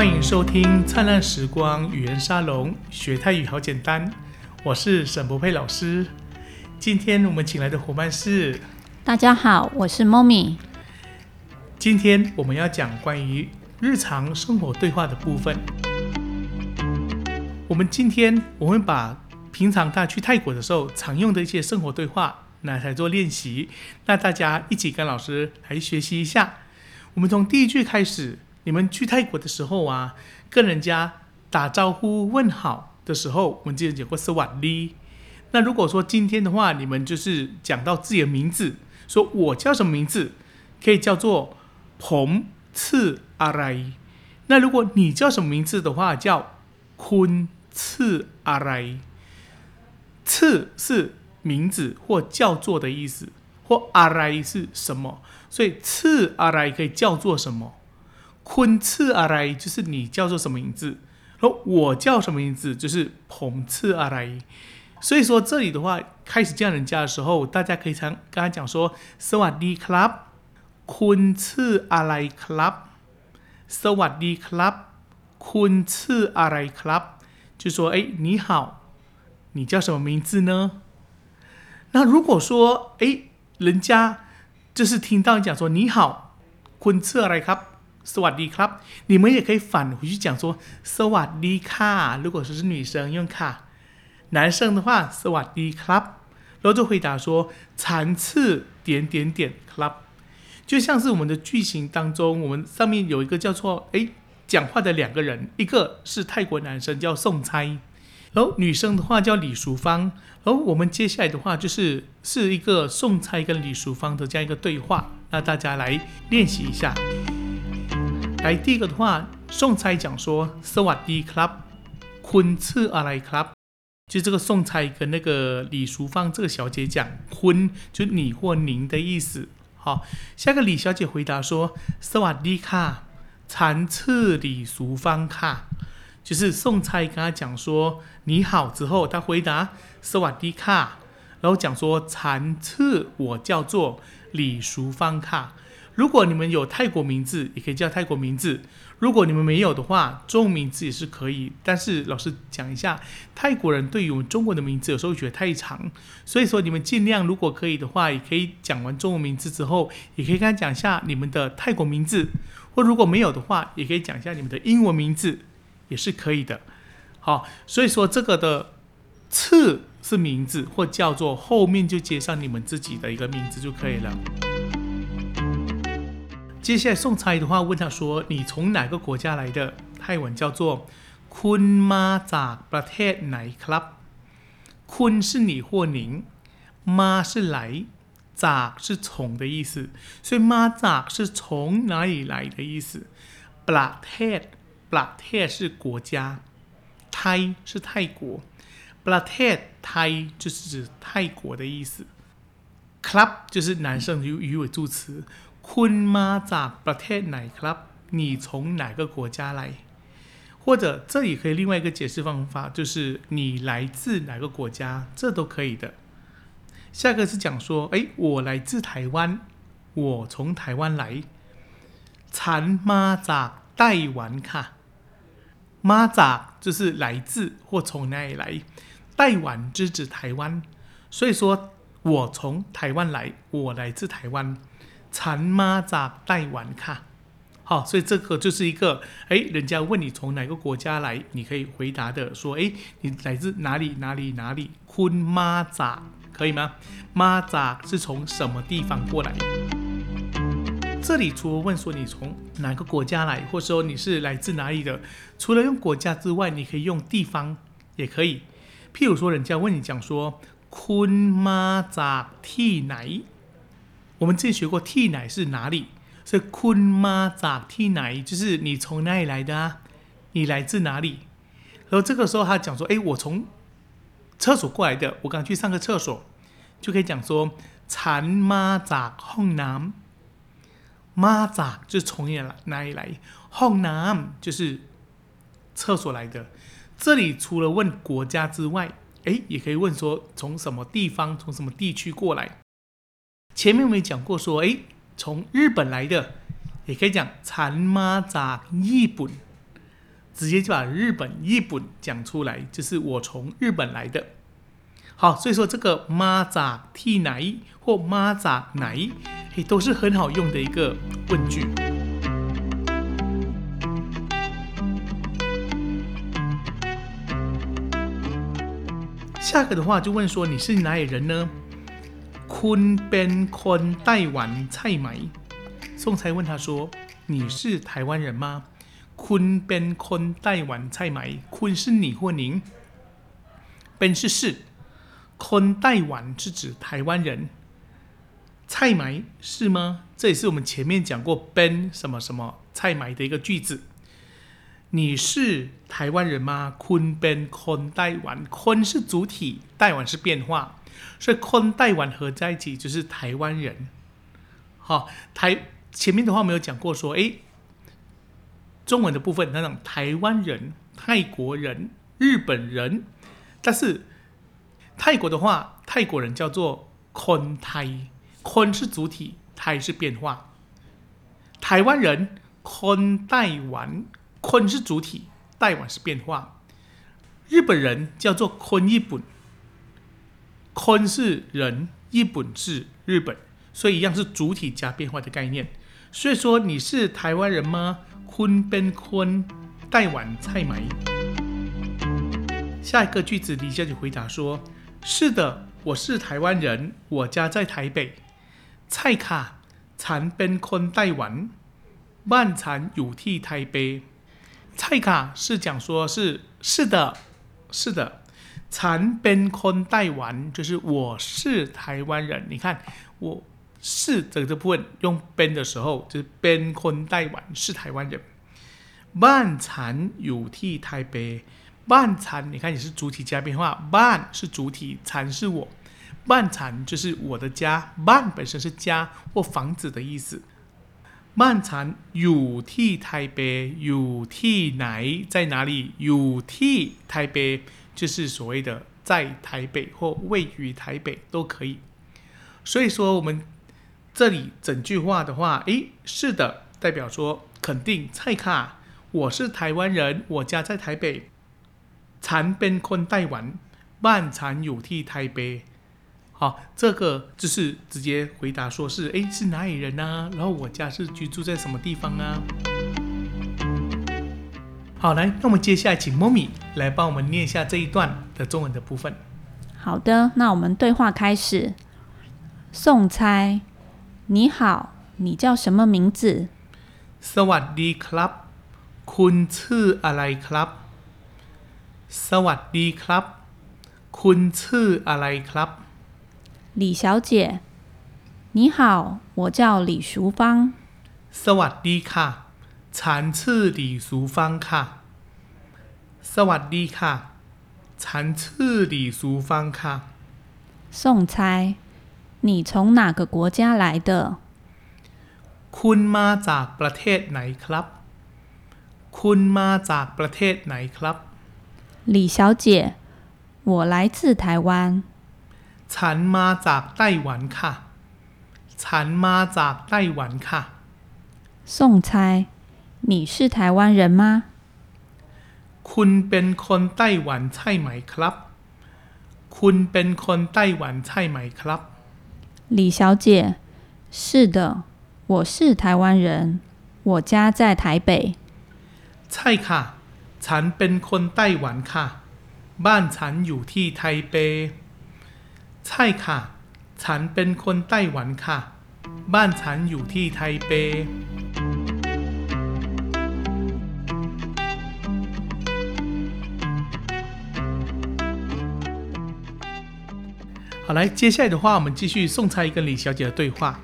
欢迎收听灿烂时光语言沙龙，学泰语好简单。我是沈博佩老师。今天我们请来的伙伴是，大家好，我是 Mommy。今天我们要讲关于日常生活对话的部分。我们今天我会把平常大家去泰国的时候常用的一些生活对话拿来做练习，那大家一起跟老师来学习一下。我们从第一句开始。你们去泰国的时候啊，跟人家打招呼问好的时候，我们之前讲过是瓦利。那如果说今天的话，你们就是讲到自己的名字，说我叫什么名字，可以叫做彭次阿来。那如果你叫什么名字的话，叫坤次阿来。次是名字或叫做的意思，或阿来是什么？所以次阿来可以叫做什么？昆次阿来，就是你叫做什么名字？然后我叫什么名字？就是捧次阿来。所以说这里的话，开始叫人家的时候，大家可以常跟他讲说：「斯瓦迪·克拉，昆次阿拉伊·克拉，斯瓦迪·克拉，昆次阿拉伊·克拉。」就说：「诶，你好，你叫什么名字呢？」那如果说，诶，人家就是听到你讲说：「你好，昆次阿拉伊·克拉。」 สวัสดีครับ，你们也可以返回去讲说สวัสดีค่ะ如果说是女生用ค่ะ男生的话สวัสดีครับ然后就回答说残次点点点 club，就像是我们的句型当中，我们上面有一个叫做哎讲话的两个人，一个是泰国男生叫宋猜，然后女生的话叫李淑芳，然后我们接下来的话就是是一个宋猜跟李淑芳的这样一个对话，那大家来练习一下。 来第一个的话，送菜讲说 s w a d i club，昆次阿来 club，就这个送菜跟那个李淑芳这个小姐讲昆，就你或您的意思。好，下个李小姐回答说 s w a d i 卡，残次李淑芳卡，就是送菜跟她讲说你好之后，她回答 s w a d i 卡，然后讲说残次我叫做李淑芳卡。如果你们有泰国名字，也可以叫泰国名字；如果你们没有的话，中文名字也是可以。但是老师讲一下，泰国人对于我们中国的名字有时候觉得太长，所以说你们尽量如果可以的话，也可以讲完中文名字之后，也可以跟他讲一下你们的泰国名字；或如果没有的话，也可以讲一下你们的英文名字，也是可以的。好，所以说这个的“次”是名字，或叫做后面就接上你们自己的一个名字就可以了。接下来送差的话，问他说：“你从哪个国家来的？”泰文叫做“坤妈จากประเทศไหนครับ”。坤是你或您，妈是来，จาก是从的意思，所以妈จาก是从哪里来的意思。ประเทศประเทศ是国家，泰是泰国，ประเทศ泰就是指泰国的意思。club 就是男生语语尾助词。 คุณมาจากประเทศไหนครับ你从哪个国家来或者这里可以另外一个解释方法，就是你来自哪个国家，这都可以的。下个是讲说，哎，我来自台湾，我从台湾来。ฉันมาจากไต้หวันค่ะมาจาก就是来自或从哪里来，ไต้หวัน就是指台湾，所以说我从台湾来，我来自台湾。 蚕蚂蚱带碗卡，好，所以这个就是一个，哎，人家问你从哪个国家来，你可以回答的说，哎，你来自哪里哪里哪里？昆蚂蚱可以吗？蚂蚱是从什么地方过来？这里除了问说你从哪个国家来，或者说你是来自哪里的，除了用国家之外，你可以用地方也可以。譬如说，人家问你讲说，昆蚂蚱剃奶？我们之前学过，T 奶是哪里？是坤妈咋 T 奶就是你从哪里来的啊？你来自哪里？然后这个时候他讲说：“哎，我从厕所过来的，我刚去上个厕所，就可以讲说‘残妈咋空男’，妈咋就是从哪哪里来？空男就是厕所来的。这里除了问国家之外，哎，也可以问说从什么地方，从什么地区过来。”前面我们讲过说，哎，从日本来的，也可以讲馋妈咋日本，直接就把日本日本讲出来，就是我从日本来的。好，所以说这个妈咋替奶或妈咋奶，嘿，都是很好用的一个问句。下个的话就问说你是哪里人呢？坤边坤台湾菜买。宋才问他说：“你是台湾人吗？”坤边坤台湾菜买，坤是你或您，边是是，坤台湾是指台湾人，菜买是吗？这也是我们前面讲过边什么什么菜买的一个句子。你是台湾人吗？坤边坤台湾，坤是主体，台湾是变化，所以坤台湾合在一起就是台湾人。好，台。前面的话没有讲过，说哎，中文的部分那种台湾人、泰国人、日本人，但是泰国的话，泰国人叫做坤泰，坤是主体，泰是变化。台湾人坤台湾，坤是主体，台湾是变化。日本人叫做坤日本，坤是人，日本是日本，所以一样是主体加变化的概念。所以说你是台湾人吗？坤边坤，带碗菜买。下一个句子，李小姐回答说：“是的，我是台湾人，我家在台北。菜卡残边坤带碗，万残有替台北。菜卡是讲说是是的，是的，残边坤带完就是我是台湾人。你看我。”是这个部分用边的时候，就是边坤代完是台湾人。万残有替台北，万残你看也是主体加变化，万是主体，残是我，万残就是我的家，万本身是家或房子的意思。万残有替台北，有替哪在哪里？有替台北就是所谓的在台北或位于台北都可以。所以说我们。这里整句话的话，诶，是的，代表说肯定蔡卡，我是台湾人，我家在台北，残边坤台湾，万残有替台北。好，这个就是直接回答，说是哎，是哪里人呢？然后我家是居住在什么地方啊？好，来，那我们接下来请 m 咪来帮我们念一下这一段的中文的部分。好的，那我们对话开始。送猜，你好，你叫什么名字？สวัสดีครับ คุณชื่ออะไรครับ สวัสดีครับ คุณชื่ออะไรครับ 李小姐，你好，我叫李淑芳。สวัสดีค่ะ ฉันชื่อ李淑芳ค่ะ สวัสดีค่ะ ฉันชื่อ李淑芳ค่ะ。送猜。你从哪个国家来的？คุณมาจากประเทศไหนครับ คุณมาจากประเทศไหนครับ李小姐，我来自台湾。 ฉันมาจากไต้หวันค่ะ ฉันมาจากไต้หวันค่ะ。送猜，你是台湾人吗？คุณเป็นคนไต้หวันใช่ไหมครับ คุณเป็นคนไต้หวันใช่ไหมครับ李小姐，是的，我是台湾人，我家在台北。ใช่ค่ะ ฉันเป็นคนไต้หวันค่ะ บ้านฉันอยู่ที่ไทเป ใช่ค่ะ ฉันเป็นคนไต้หวันค่ะ บ้านฉันอยู่ที่ไทเป。好，来，接下来的话，我们继续宋蔡跟李小姐的对话。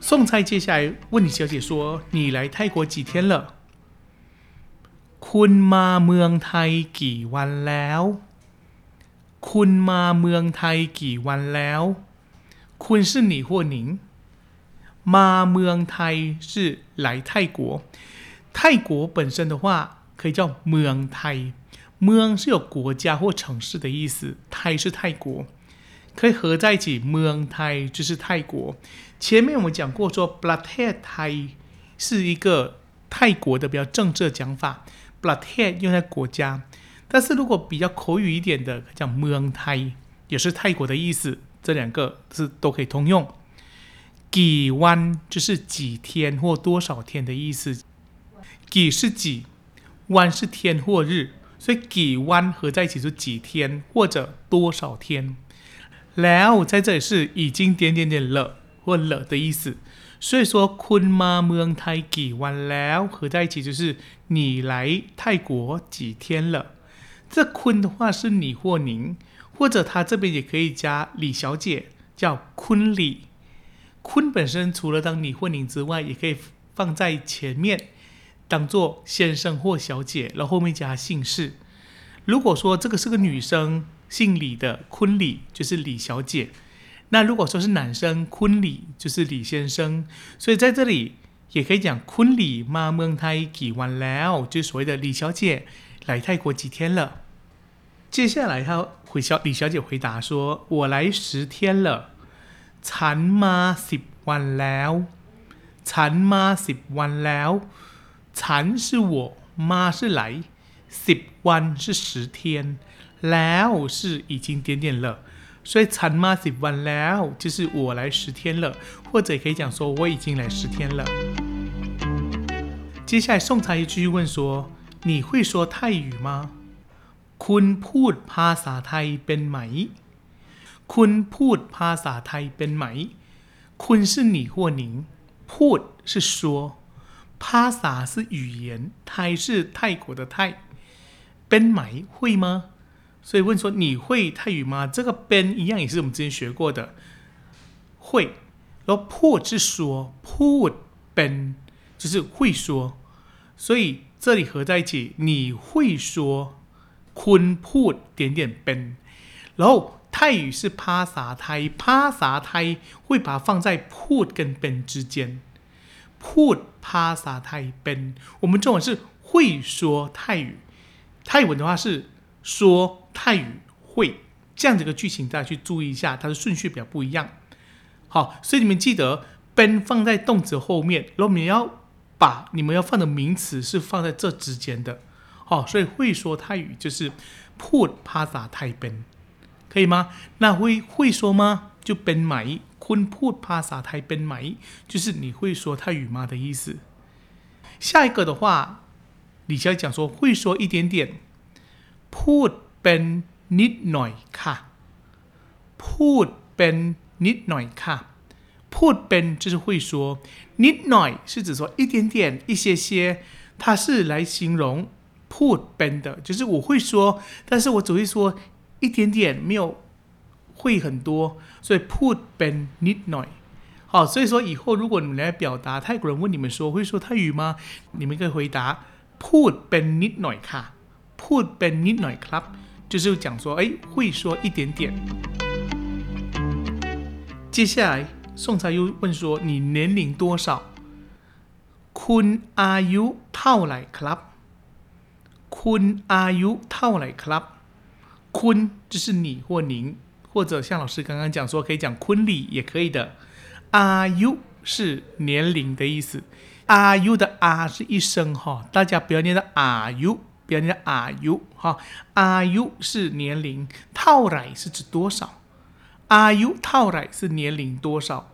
宋蔡接下来问李小姐说：“你来泰国几天了？”คุณมาเมืองไทยกี่วันแล้ว？ คุณมาเมืองไทยกี่วันแล้ว？คุณ是你或您？มาเมืองไทย是来泰国。泰国本身的话可以叫เมืองไทย。เมือง是有国家或城市的意思，ไทย是泰国。可以合在一起，เมืองไทย就是泰国。前面我们讲过，说ประเทศไทย是一个泰国的比较正式的讲法， ประเทศ用在国家， 但是如果比较口语一点的，讲เมืองไทย也是泰国的意思，这两个是都可以通用。几วัน就是几天或多少天的意思，几是几，วัน是天或日，所以几วัน合在一起就几天或者多少天。แล้ว在这里是已经点点点了或了的意思，所以说คุณมาเมืองไทยกี่วันแล้ว合在一起就是你来泰国几天了。 这坤的话是你或您，或者他这边也可以加李小姐，叫坤李。坤本身除了当你或您之外，也可以放在前面，当做先生或小姐，然后后面加姓氏。如果说这个是个女生，姓李的坤李就是李小姐。那如果说是男生，坤李就是李先生。所以在这里也可以讲坤李妈蒙太几晚了，就所谓的李小姐来泰国几天了。接下来他回小李小姐回答说：“我来十天了。”ฉันมาสิบวันแล้ว ฉันมาสิบวันแล้ว ฉัน是我มา是来สิบวัน是十天แล้ว是已经点点了所以ฉันมาสิบวันแล้ว就是我来十天了或者也可以讲说我已经来十天了接下来宋才艺继续问说你会说泰语吗 คุณพูดภาษาไทยเป็นไหมคุณพูดภาษาไทยเป็นไหมคุณ是你或您พูด是说ภาษา是语言ไทย是泰国的泰เป็นไหม会吗所以问说你会泰语吗这个เป็น一样也是我们之前学过的会然后พูด是说พูดเป็น就是会说所以这里合在一起你会说 คุณพูด点点เป็น然后泰语是帕萨泰，帕萨泰会把它放在 put 跟 ben 之间。put 帕萨泰 ben，我们中文是会说泰语，泰文的话是说泰语会这样的一个句型，大家去注意一下，它的顺序比较不一样。好，所以你们记得 ben 放在动词后面，然后你们要把你们要放的名词是放在这之间的。 好，所以会说泰语就是 put 帕萨泰 ben。可以吗？那会会说吗？就เป็นไหมคุณพูดภาษาไทยเป็นไหม就是你会说泰语吗的意思。下一个的话，李小姐讲说会说一点点，พูดเป็นนิดหน่อยค่ะพูดเป็นนิดหน่อยค่ะพูดเป็น就是会说，นิดหน่อย是指说一点点、一些些，它是来形容 พูดเป็น的，就是我会说，但是我只会说。一点点没有会很多，所以 put ben need noi。好，所以说以后如果你们来表达泰国人问你们说会说泰语吗？你们可以回答 put ben need noi 卡，put ben need noi club，就是讲说哎会说一点点。接下来宋才又问说你年龄多少？คุณอายุเท่าไหร่ครับ 坤 are you 套奶 club？坤就是你或您，或者像老师刚刚讲说可以讲坤里也可以的。ARE YOU 是年龄的意思，ARE YOU 的 ARE 是一声哈，大家不要念的 ARE YOU，不要念的 ARE YOU 哈。ARE YOU 是年龄，套来是指多少？ARE YOU 套来是年龄多少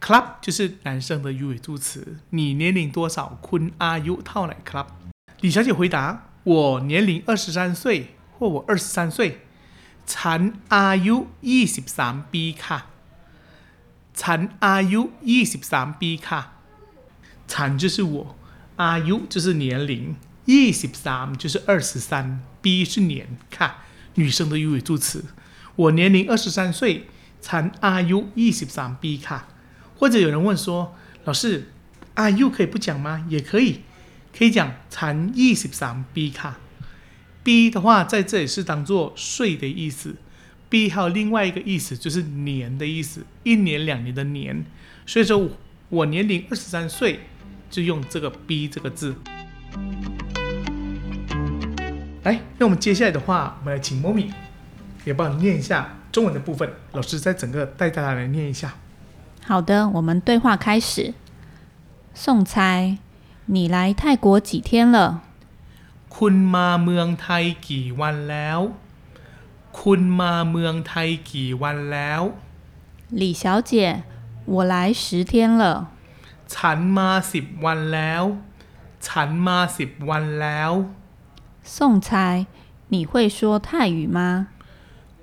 ？CLUB 就是男生的语尾助词。你年龄多少？坤 ARE YOU 套奶 club？李小姐回答。我年龄二十三岁。或我二十三岁，ฉันอายุยี่สิบสามปีค่ะฉันอายุยี่สิบสามปีค่ะฉัน就是我，อายุ就是年龄，ยี่สิบสาม就是二十三，ปี是年，ค่ะ女生的语尾助词。我年龄二十三岁，ฉันอายุยี่สิบสามปีค่ะ或者有人问说，老师，อายุ可以不讲吗？也可以， 可以讲蝉翼十三 B 卡。B 的话在这里是当做岁的意思，B 还有另外一个意思就是年的意思，一年两年的年。所以说我,年龄二十三岁，就用这个 B 这个字。来，那我们接下来的话，我们来请 Momi 也帮你念一下中文的部分，老师再整个带大家来念一下。好的，我们对话开始。送猜。你来泰国几天了？ คุณมาเมืองไทยกี่วันแล้ว คุณมาเมืองไทยกี่วันแล้ว 李小姐，我来十天了。 ฉันมาสิบวันแล้ว ฉันมาสิบวันแล้ว 送猜，你会说泰语吗？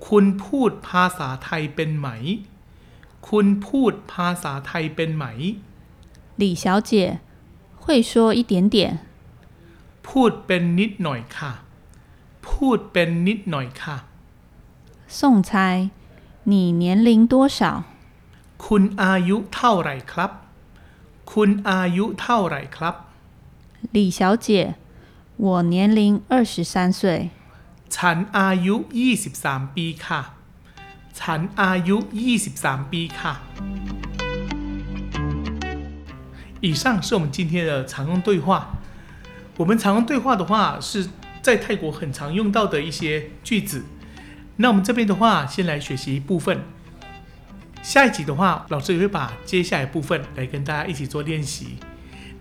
คุณพูดภาษาไทยเป็นไหม คุณพูดภาษาไทยเป็นไหม 李小姐， 会说一点点。 พูดเป็นนิดหน่อยค่ะ พูดเป็นนิดหน่อยค่ะ 送猜，你年龄多少？ คุณอายุเท่าไหร่ครับ คุณอายุเท่าไหร่ครับ 李小姐，我年龄二十三岁。 ฉันอายุ 23 ปีค่ะ ฉันอายุ 23 ปีค่ะ 以上是我们今天的常用对话。我们常用对话的话，是在泰国很常用到的一些句子。那我们这边的话，先来学习一部分。下一集的话，老师也会把接下来部分来跟大家一起做练习。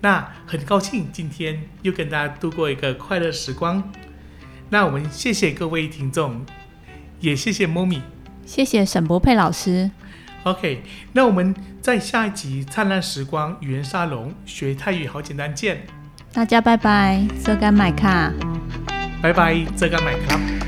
那很高兴今天又跟大家度过一个快乐时光。那我们谢谢各位听众，也谢谢 Momi。谢谢沈博佩老师，ok 那我们在下一集灿烂时光语言沙龙学泰语好简单见。大家拜拜这该买卡。拜拜这该买卡。